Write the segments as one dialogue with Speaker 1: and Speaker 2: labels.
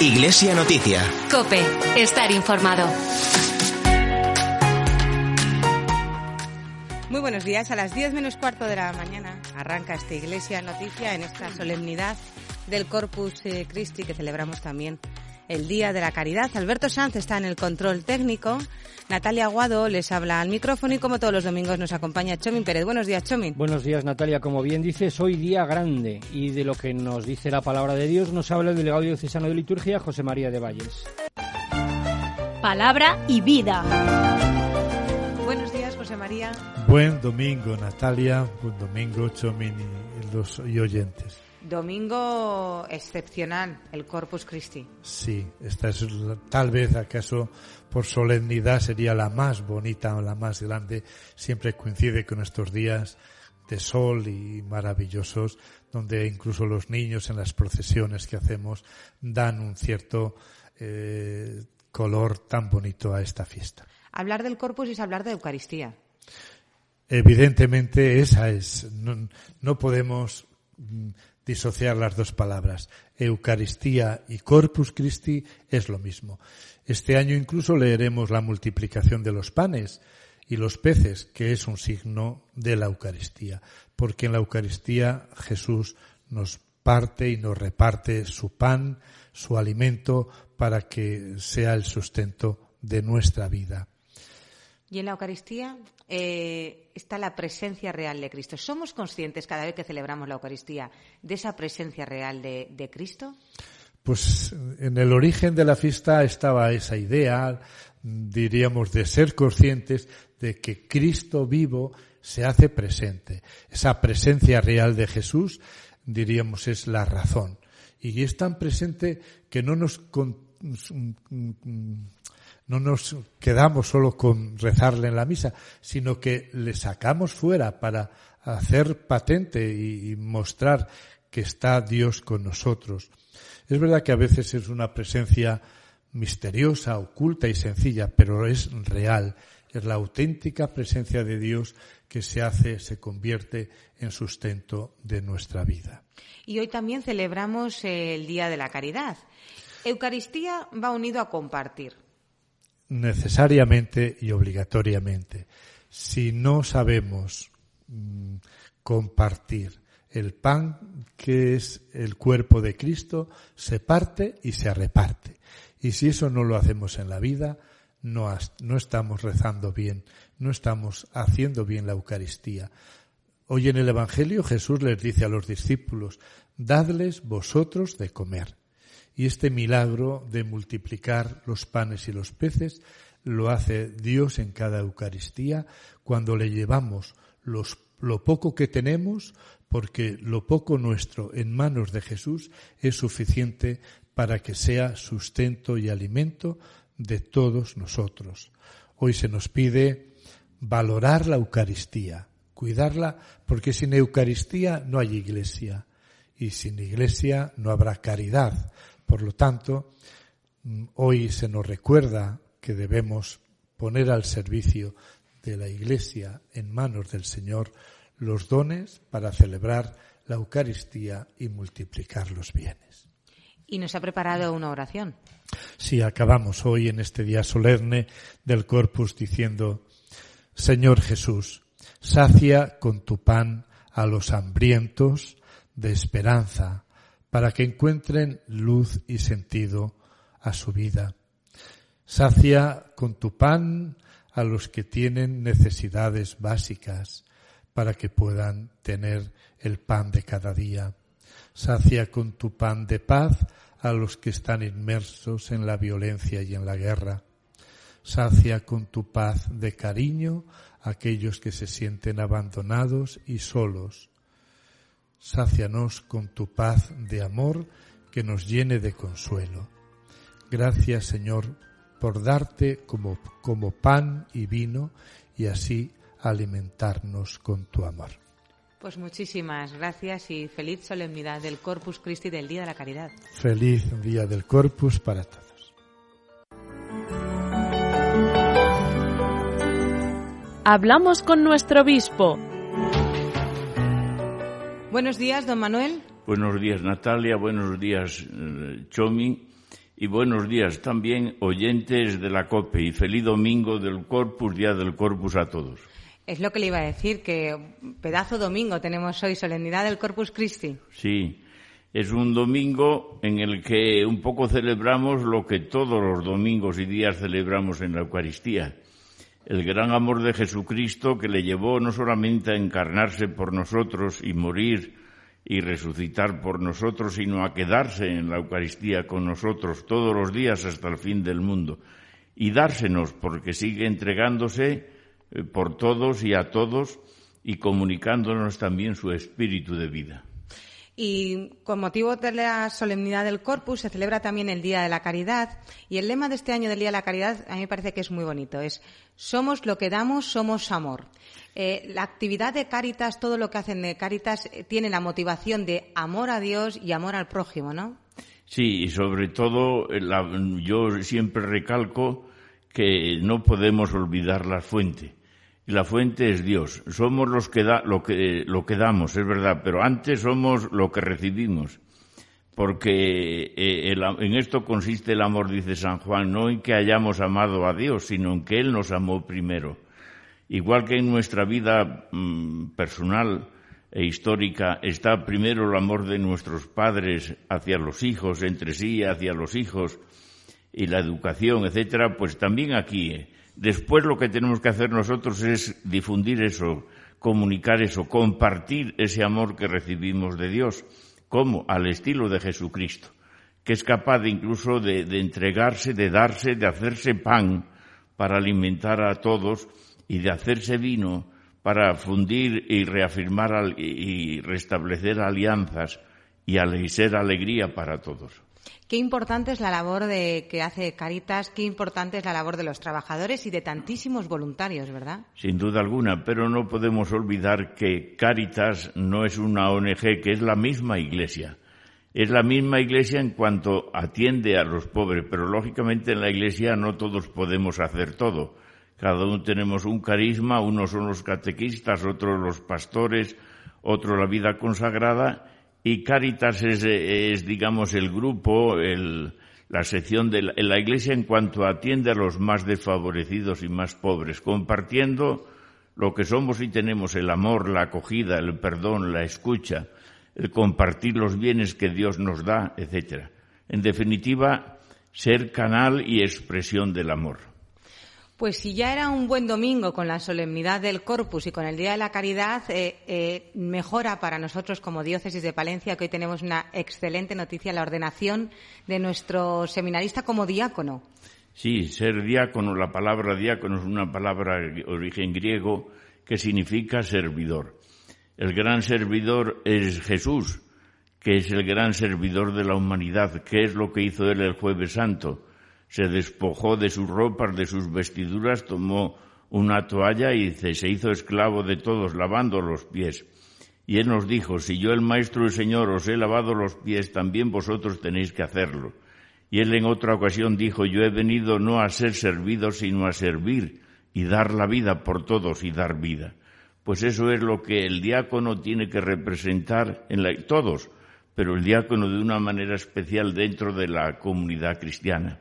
Speaker 1: Iglesia Noticia.
Speaker 2: Cope, estar informado.
Speaker 3: Muy buenos días. A las 10 menos cuarto de la mañana arranca esta Iglesia Noticia en esta solemnidad del Corpus eh, Christi que celebramos también el Día de la Caridad. Alberto Sanz está en el control técnico. Natalia Aguado les habla al micrófono y como todos los domingos nos acompaña Chomin Pérez. Buenos días, Chomin.
Speaker 4: Buenos días, Natalia. Como bien dices, hoy día grande y de lo que nos dice la palabra de Dios nos habla el delegado diocesano de liturgia, José María de Valles.
Speaker 2: Palabra y vida.
Speaker 3: Buenos días, José María.
Speaker 5: Buen domingo, Natalia. Buen domingo, Chomin y los y oyentes.
Speaker 3: Domingo excepcional, el Corpus Christi.
Speaker 5: Sí, esta es tal vez acaso por solemnidad sería la más bonita o la más grande. Siempre coincide con estos días de sol y maravillosos, donde incluso los niños en las procesiones que hacemos dan un cierto eh, color tan bonito a esta fiesta.
Speaker 3: Hablar del Corpus es hablar de Eucaristía.
Speaker 5: Evidentemente esa es, no, no podemos mm, disociar las dos palabras. Eucaristía y Corpus Christi es lo mismo. Este año incluso leeremos la multiplicación de los panes y los peces, que es un signo de la Eucaristía, porque en la Eucaristía Jesús nos parte y nos reparte su pan, su alimento, para que sea el sustento de nuestra vida.
Speaker 3: Y en la Eucaristía eh, está la presencia real de Cristo. ¿Somos conscientes cada vez que celebramos la Eucaristía de esa presencia real de, Cristo?
Speaker 5: Pues en el origen de la fiesta estaba esa idea, diríamos, de ser conscientes de que Cristo vivo se hace presente. Esa presencia real de Jesús, diríamos, es la razón. Y es tan presente que no nos, no nos quedamos solo con rezarle en la misa, sino que le sacamos fuera para hacer patente y, mostrar que está Dios con nosotros. Es verdad que a veces es una presencia misteriosa, oculta y sencilla, pero es real. Es la auténtica presencia de Dios que se hace, se convierte en sustento de nuestra vida.
Speaker 3: Y hoy también celebramos el Día de la Caridad. Eucaristía va unido a compartir.
Speaker 5: Necesariamente y obligatoriamente. Si no sabemos mm, compartir el pan que es el cuerpo de Cristo, se parte y se reparte. Y si eso no lo hacemos en la vida, no, no estamos rezando bien, no estamos haciendo bien la Eucaristía. Hoy en el Evangelio Jesús les dice a los discípulos, dadles vosotros de comer. Y este milagro de multiplicar los panes y los peces lo hace Dios en cada Eucaristía cuando le llevamos los- lo poco que tenemos, porque lo poco nuestro en manos de Jesús es suficiente para que sea sustento y alimento de todos nosotros. Hoy se nos pide valorar la Eucaristía, cuidarla, porque sin Eucaristía no hay iglesia y sin iglesia no habrá caridad. Por lo tanto, mm, hoy se nos recuerda que debemos poner al servicio de la iglesia en manos del Señor los dones para celebrar la Eucaristía y multiplicar los bienes.
Speaker 3: Y nos ha preparado una oración.
Speaker 5: Si acabamos hoy en este día solemne del Corpus diciendo, Señor Jesús, sacia con tu pan a los hambrientos de esperanza, para que encuentren luz y sentido a su vida. Sacia con tu pan a los que tienen necesidades básicas, para que puedan tener el pan de cada día. Sacia con tu pan de paz a los que están inmersos en la violencia y en la guerra. Sacia con tu paz de cariño a aquellos que se sienten abandonados y solos. Sácianos con tu paz de amor que nos llene de consuelo. Gracias, Señor, por darte como, como pan y vino y así alimentarnos con tu amor.
Speaker 3: Pues muchísimas gracias y feliz solemnidad del Corpus Christi del Día de la Caridad.
Speaker 5: Feliz día del Corpus para todos.
Speaker 6: Hablamos con nuestro obispo.
Speaker 3: Buenos días, don Manuel.
Speaker 7: Buenos días Natalia, buenos días eh, Chomi.
Speaker 1: y buenos días también oyentes de la COPE y feliz domingo del Corpus, Día del Corpus a todos.
Speaker 3: Es lo que le iba a decir, que pedazo domingo tenemos hoy, solemnidad del Corpus Christi.
Speaker 1: Sí, es un domingo en el que un poco celebramos lo que todos los domingos y días celebramos en la Eucaristía. El gran amor de Jesucristo que le llevó no solamente a encarnarse por nosotros y morir, y resucitar por nosotros, sino a quedarse en la Eucaristía con nosotros todos los días hasta el fin del mundo y dársenos porque sigue entregándose eh, por todos y a todos y comunicándonos también su espíritu de vida.
Speaker 3: Y con motivo de la solemnidad del Corpus se celebra también el Día de la Caridad. Y el lema de este año del Día de la Caridad a mí me parece que es muy bonito. Es somos lo que damos, somos amor. Eh, la actividad de Caritas, todo lo que hacen de Caritas, eh, tiene la motivación de amor a Dios y amor al prójimo, ¿no?
Speaker 1: Sí, y sobre todo eh, yo siempre recalco que no podemos olvidar la fuente y la fuente es Dios. Somos los que da, lo que lo que damos, es verdad, pero antes somos lo que recibimos. Porque eh, en esto consiste el amor, dice San Juan, no en que hayamos amado a Dios, sino en que Él nos amó primero. Igual que en nuestra vida mm, personal e histórica está primero el amor de nuestros padres hacia los hijos, entre sí, hacia los hijos, y la educación, etcétera, pues también aquí eh, Después lo que tenemos que hacer nosotros es difundir eso, comunicar eso, compartir ese amor que recibimos de Dios, como al estilo de Jesucristo, que es capaz de incluso de, entregarse, de darse, de hacerse pan para alimentar a todos y de hacerse vino para fundir y reafirmar y restablecer alianzas y ser alegría para todos.
Speaker 3: Qué importante es la labor de, que hace Caritas, qué importante es la labor de los trabajadores y de tantísimos voluntarios, ¿verdad?
Speaker 1: Sin duda alguna, pero no podemos olvidar que Caritas no es una ONG, que es la misma Iglesia. Es la misma Iglesia en cuanto atiende a los pobres, pero lógicamente en la Iglesia no todos podemos hacer todo. Cada uno tenemos un carisma, unos son los catequistas, otros los pastores, otro la vida consagrada, y Caritas es, digamos, el grupo, la sección de la, Iglesia en cuanto atiende a los más desfavorecidos y más pobres, compartiendo lo que somos y tenemos, el amor, la acogida, el perdón, la escucha, el compartir los bienes que Dios nos da, etc. En definitiva, ser canal y expresión del amor.
Speaker 3: Pues si ya era un buen domingo con la solemnidad del Corpus y con el Día de la Caridad, eh, eh, mejora para nosotros como diócesis de Palencia que hoy tenemos una excelente noticia, la ordenación de nuestro seminarista como diácono.
Speaker 1: Sí, ser diácono, la palabra diácono es una palabra de origen griego que significa servidor. El gran servidor es Jesús, que es el gran servidor de la humanidad, que es lo que hizo él el jueves santo se despojó de sus ropas, de sus vestiduras, tomó una toalla y se hizo esclavo de todos, lavando los pies. Y él nos dijo, si yo el Maestro y Señor os he lavado los pies, también vosotros tenéis que hacerlo. Y él en otra ocasión dijo, yo he venido no a ser servido, sino a servir y dar la vida por todos y dar vida. Pues eso es lo que el diácono tiene que representar en la, todos, pero el diácono de una manera especial dentro de la comunidad cristiana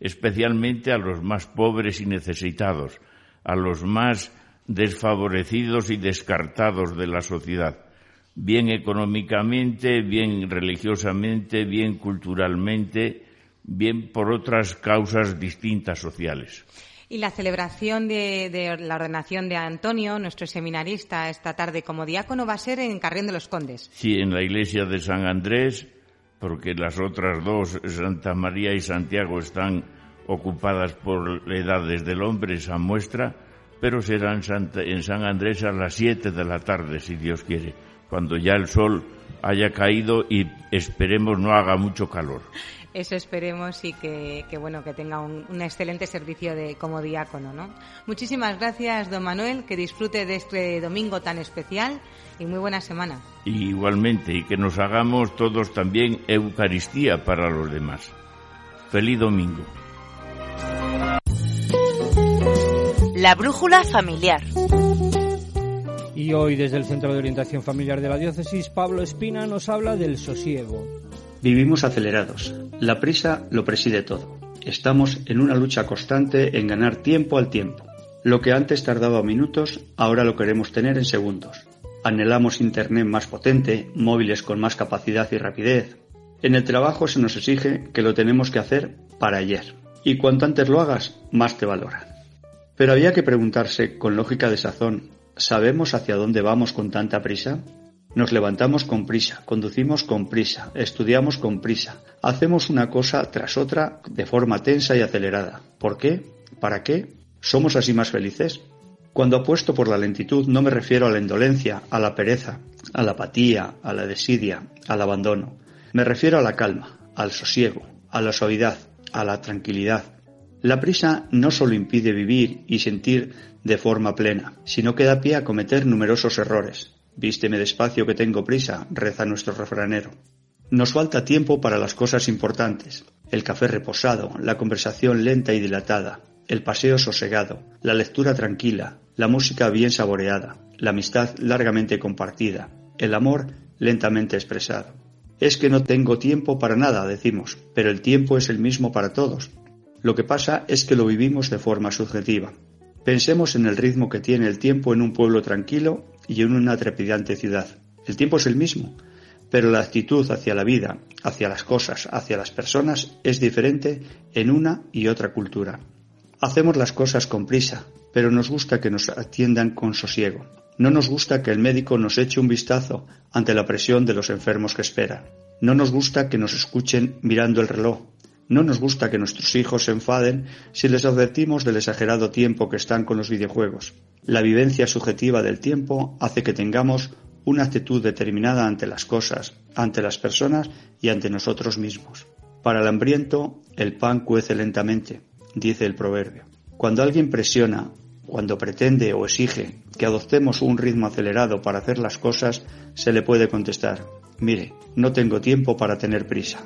Speaker 1: especialmente a los más pobres y necesitados, a los más desfavorecidos y descartados de la sociedad, bien económicamente, bien religiosamente, bien culturalmente, bien por otras causas distintas sociales.
Speaker 3: Y la celebración de, la ordenación de Antonio, nuestro seminarista, esta tarde como diácono, va a ser en Carrión de los Condes.
Speaker 1: Sí, en la iglesia de San Andrés, porque las otras dos, Santa María y Santiago, están ocupadas por edades del hombre, esa muestra, pero serán en San Andrés a las siete de la tarde, si Dios quiere, cuando ya el sol haya caído y esperemos no haga mucho calor.
Speaker 3: Eso esperemos y que, bueno que tenga un, un, excelente servicio de como diácono, ¿no? Muchísimas gracias, don Manuel, que disfrute de este domingo tan especial y muy buena semana.
Speaker 1: Y igualmente, y que nos hagamos todos también Eucaristía para los demás. Feliz domingo.
Speaker 2: La brújula familiar.
Speaker 4: Y hoy desde el Centro de Orientación Familiar de la Diócesis, Pablo Espina nos habla del sosiego.
Speaker 7: Vivimos acelerados. La prisa lo preside todo. Estamos en una lucha constante en ganar tiempo al tiempo. Lo que antes tardaba minutos, ahora lo queremos tener en segundos. Anhelamos Internet más potente, móviles con más capacidad y rapidez. En el trabajo se nos exige que lo tenemos que hacer para ayer. Y cuanto antes lo hagas, más te valoran. Pero había que preguntarse, con lógica de sazón, ¿sabemos hacia dónde vamos con tanta prisa? Nos levantamos con prisa, conducimos con prisa, estudiamos con prisa, hacemos una cosa tras otra de forma tensa y acelerada. ¿Por qué? ¿Para qué? ¿Somos así más felices? Cuando apuesto por la lentitud no me refiero a la indolencia, a la pereza, a la apatía, a la desidia, al abandono. Me refiero a la calma, al sosiego, a la suavidad, a la tranquilidad. La prisa no solo impide vivir y sentir de forma plena, sino que da pie a cometer numerosos errores. Vísteme despacio que tengo prisa, reza nuestro refranero. Nos falta tiempo para las cosas importantes, el café reposado, la conversación lenta y dilatada, el paseo sosegado, la lectura tranquila, la música bien saboreada, la amistad largamente compartida, el amor lentamente expresado. Es que no tengo tiempo para nada, decimos, pero el tiempo es el mismo para todos. Lo que pasa es que lo vivimos de forma subjetiva. Pensemos en el ritmo que tiene el tiempo en un pueblo tranquilo y en una trepidante ciudad. El tiempo es el mismo, pero la actitud hacia la vida, hacia las cosas, hacia las personas es diferente en una y otra cultura. Hacemos las cosas con prisa, pero nos gusta que nos atiendan con sosiego. No nos gusta que el médico nos eche un vistazo ante la presión de los enfermos que esperan. No nos gusta que nos escuchen mirando el reloj. No nos gusta que nuestros hijos se enfaden si les advertimos del exagerado tiempo que están con los videojuegos. La vivencia subjetiva del tiempo hace que tengamos una actitud determinada ante las cosas, ante las personas y ante nosotros mismos. Para el hambriento, el pan cuece lentamente, dice el proverbio. Cuando alguien presiona, cuando pretende o exige que adoptemos un ritmo acelerado para hacer las cosas, se le puede contestar, mire, no tengo tiempo para tener prisa.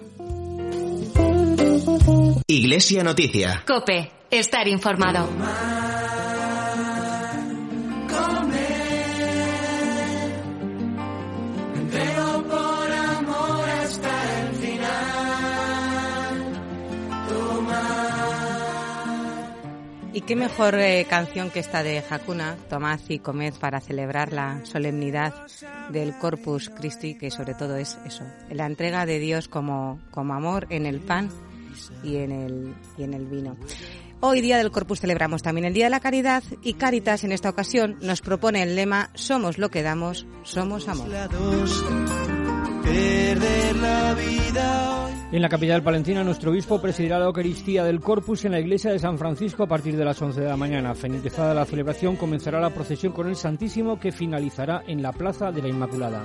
Speaker 8: Iglesia Noticia.
Speaker 2: Cope, estar informado.
Speaker 3: Y qué mejor eh, canción que esta de Hakuna, Tomad y comed para celebrar la solemnidad del Corpus Christi, que sobre todo es eso, la entrega de Dios como, como amor en el pan y en el, y en el vino. Hoy día del Corpus celebramos también el Día de la Caridad y Caritas en esta ocasión nos propone el lema Somos lo que damos, somos amor.
Speaker 4: En la capital palentina, nuestro obispo presidirá la Eucaristía del Corpus en la iglesia de San Francisco a partir de las 11 de la mañana. Finalizada la celebración, comenzará la procesión con el Santísimo que finalizará en la Plaza de la Inmaculada.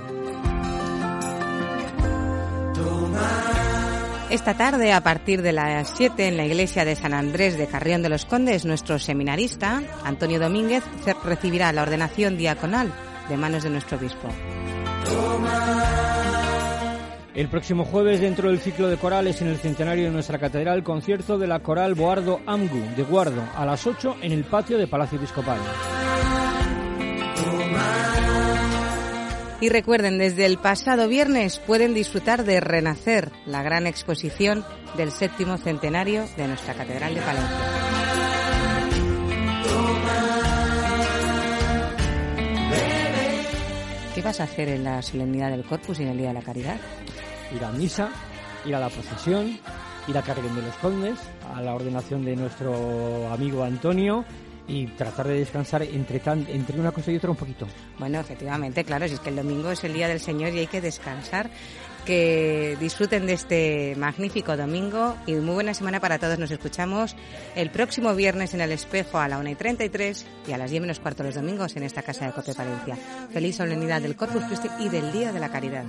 Speaker 3: Esta tarde, a partir de las 7, en la iglesia de San Andrés de Carrión de los Condes, nuestro seminarista, Antonio Domínguez, recibirá la ordenación diaconal de manos de nuestro obispo.
Speaker 4: El próximo jueves, dentro del ciclo de corales en el centenario de nuestra catedral, concierto de la coral Boardo Amgu de Guardo a las 8 en el patio de Palacio Episcopal.
Speaker 3: Y recuerden, desde el pasado viernes pueden disfrutar de Renacer, la gran exposición del séptimo centenario de nuestra Catedral de Palencia. ¿Qué vas a hacer en la solemnidad del Corpus y en el Día de la Caridad?
Speaker 4: Ir a misa, ir a la procesión, ir a Carmen de los Condes, a la ordenación de nuestro amigo Antonio y tratar de descansar entre, tan, entre una cosa y otra un poquito.
Speaker 3: Bueno, efectivamente, claro, si es que el domingo es el día del Señor y hay que descansar. Que disfruten de este magnífico domingo y muy buena semana para todos. Nos escuchamos el próximo viernes en el espejo a la 1 y 33 y a las 10 menos cuarto los domingos en esta casa de Cope Palencia. Feliz solemnidad del Corpus Christi y del Día de la Caridad.